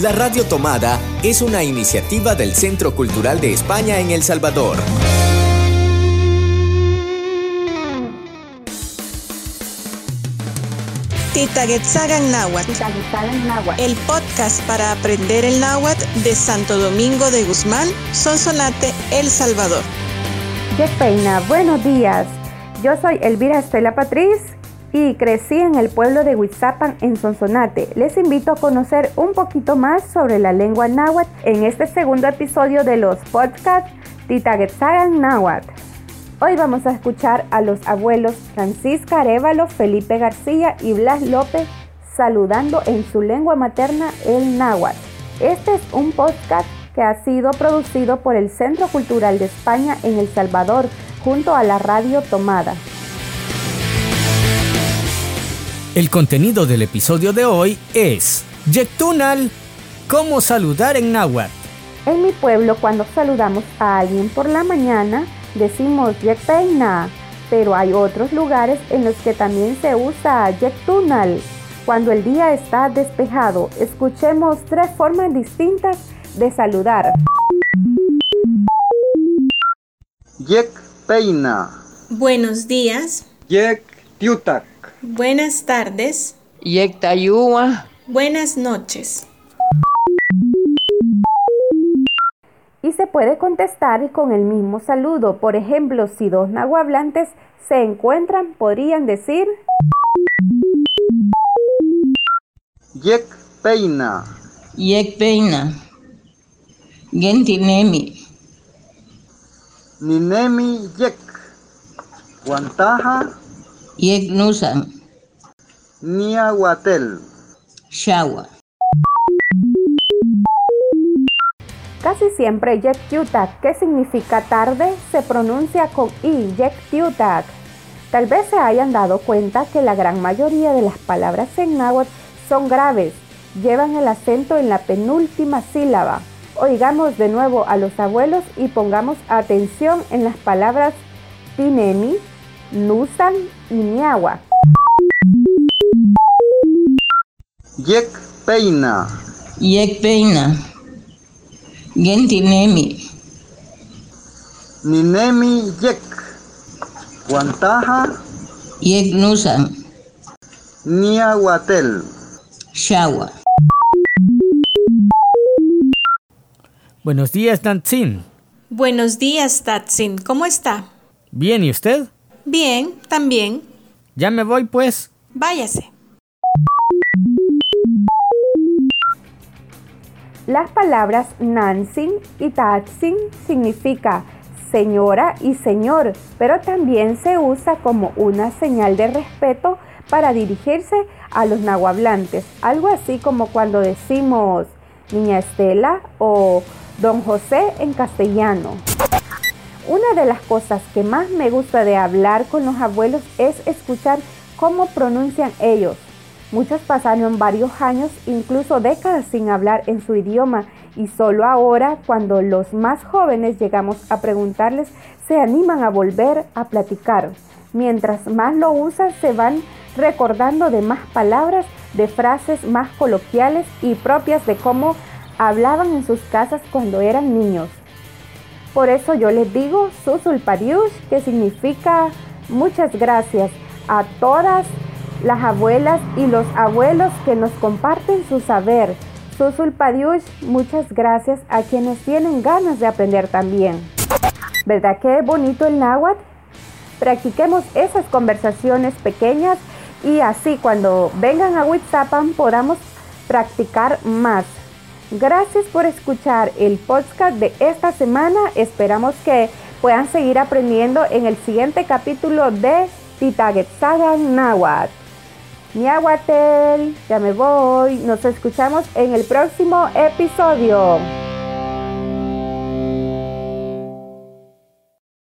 La Radio Tomada es una iniciativa del Centro Cultural de España en El Salvador. Titaguetzagan Náhuatl. El podcast para aprender el náhuatl de Santo Domingo de Guzmán, Sonsonate, El Salvador. Peina, buenos días. Yo soy Elvira Estela Patriz y crecí en el pueblo de Huizapan, en Sonsonate. Les invito a conocer un poquito más sobre la lengua náhuatl en este segundo episodio de los podcasts Titaguetzagan Náhuatl. Hoy vamos a escuchar a los abuelos Francisca Arevalo, Felipe García y Blas López saludando en su lengua materna el náhuatl. Este es un podcast que ha sido producido por el Centro Cultural de España en El Salvador junto a la Radio Tomada. El contenido del episodio de hoy es Yectunal, cómo saludar en náhuatl. En mi pueblo cuando saludamos a alguien por la mañana, decimos Yekpeina, pero hay otros lugares en los que también se usa Yektunal. Cuando el día está despejado, escuchemos tres formas distintas de saludar. Yekpeina. Buenos días. Yek Tiutak. Buenas tardes. Tayua. Buenas noches. y se puede contestar con el mismo saludo. Por ejemplo, si dos nahuablantes se encuentran, podrían decir Yek Peina. Yek Peina. Gentinemi. Ninemi Yek. Guantaja. Yek Nusan. Niahuatel. Shawa. Casi siempre Yek que significa tarde, se pronuncia con I, Yek Tal vez se hayan dado cuenta que la gran mayoría de las palabras en náhuatl son graves, llevan el acento en la penúltima sílaba. Oigamos de nuevo a los abuelos y pongamos atención en las palabras tinemi, nusan y niagua. Yek peina. Yek peina. Gentinemi. Ninemi yek. Guantaja. Yek nusan. Niahuatel. Shawa. Buenos días, Nantzin. Buenos días, Tatsin. ¿Cómo está? Bien, ¿y usted? Bien, también. Ya me voy, pues. Váyase. Las palabras Nansin y Tatsin significa señora y señor, pero también se usa como una señal de respeto para dirigirse a los nahuablantes, algo así como cuando decimos niña Estela o don José en castellano. Una de las cosas que más me gusta de hablar con los abuelos es escuchar cómo pronuncian ellos Muchos pasaron varios años, incluso décadas sin hablar en su idioma y solo ahora, cuando los más jóvenes llegamos a preguntarles, se animan a volver a platicar. Mientras más lo usan, se van recordando de más palabras, de frases más coloquiales y propias de cómo hablaban en sus casas cuando eran niños. Por eso yo les digo Susulpariush, que significa muchas gracias a todas las abuelas y los abuelos que nos comparten su saber. Susulpadiush, muchas gracias a quienes tienen ganas de aprender también. ¿Verdad que es bonito el náhuatl? Practiquemos esas conversaciones pequeñas y así cuando vengan a Huitzapan podamos practicar más. Gracias por escuchar el podcast de esta semana. Esperamos que puedan seguir aprendiendo en el siguiente capítulo de Titagetzagan Náhuatl. Miahuatel, ya me voy. Nos escuchamos en el próximo episodio.